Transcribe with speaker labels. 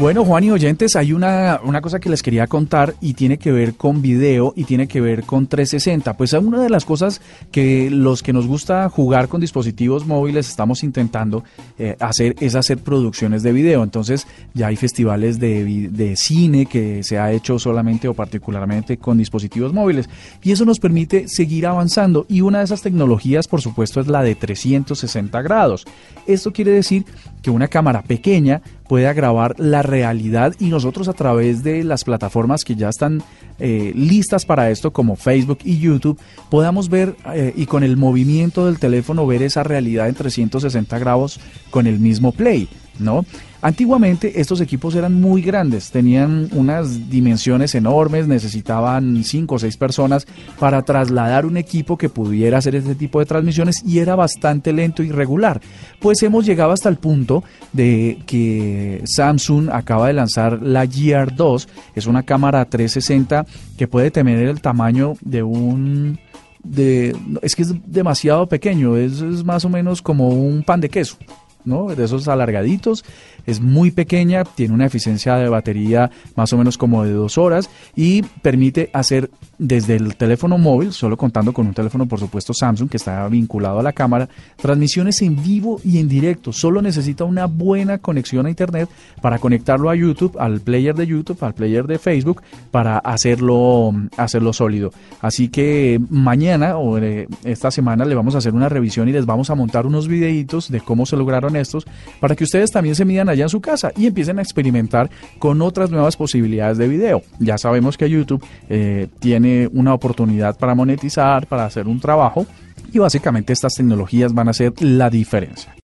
Speaker 1: Bueno, Juan y oyentes, hay una, una cosa que les quería contar y tiene que ver con video y tiene que ver con 360. Pues una de las cosas que los que nos gusta jugar con dispositivos móviles estamos intentando eh, hacer es hacer producciones de video. Entonces ya hay festivales de, de cine que se ha hecho solamente o particularmente con dispositivos móviles y eso nos permite seguir avanzando y una de esas tecnologías por supuesto es la de 360 grados. Esto quiere decir que una cámara pequeña pueda grabar la realidad y nosotros a través de las plataformas que ya están eh, listas para esto como Facebook y YouTube podamos ver eh, y con el movimiento del teléfono ver esa realidad en 360 grados con el mismo play, ¿no? Antiguamente estos equipos eran muy grandes, tenían unas dimensiones enormes, necesitaban 5 o 6 personas para trasladar un equipo que pudiera hacer este tipo de transmisiones y era bastante lento y regular. Pues hemos llegado hasta el punto de que Samsung acaba de lanzar la Gear 2, es una cámara 360 que puede tener el tamaño de un de es que es demasiado pequeño, es, es más o menos como un pan de queso. ¿No? De esos alargaditos, es muy pequeña, tiene una eficiencia de batería más o menos como de dos horas y permite hacer desde el teléfono móvil, solo contando con un teléfono por supuesto Samsung que está vinculado a la cámara, transmisiones en vivo y en directo. Solo necesita una buena conexión a internet para conectarlo a YouTube, al player de YouTube, al player de Facebook, para hacerlo, hacerlo sólido. Así que mañana o eh, esta semana le vamos a hacer una revisión y les vamos a montar unos videitos de cómo se lograron estos para que ustedes también se midan allá en su casa y empiecen a experimentar con otras nuevas posibilidades de video. Ya sabemos que YouTube eh, tiene una oportunidad para monetizar, para hacer un trabajo y básicamente estas tecnologías van a hacer la diferencia.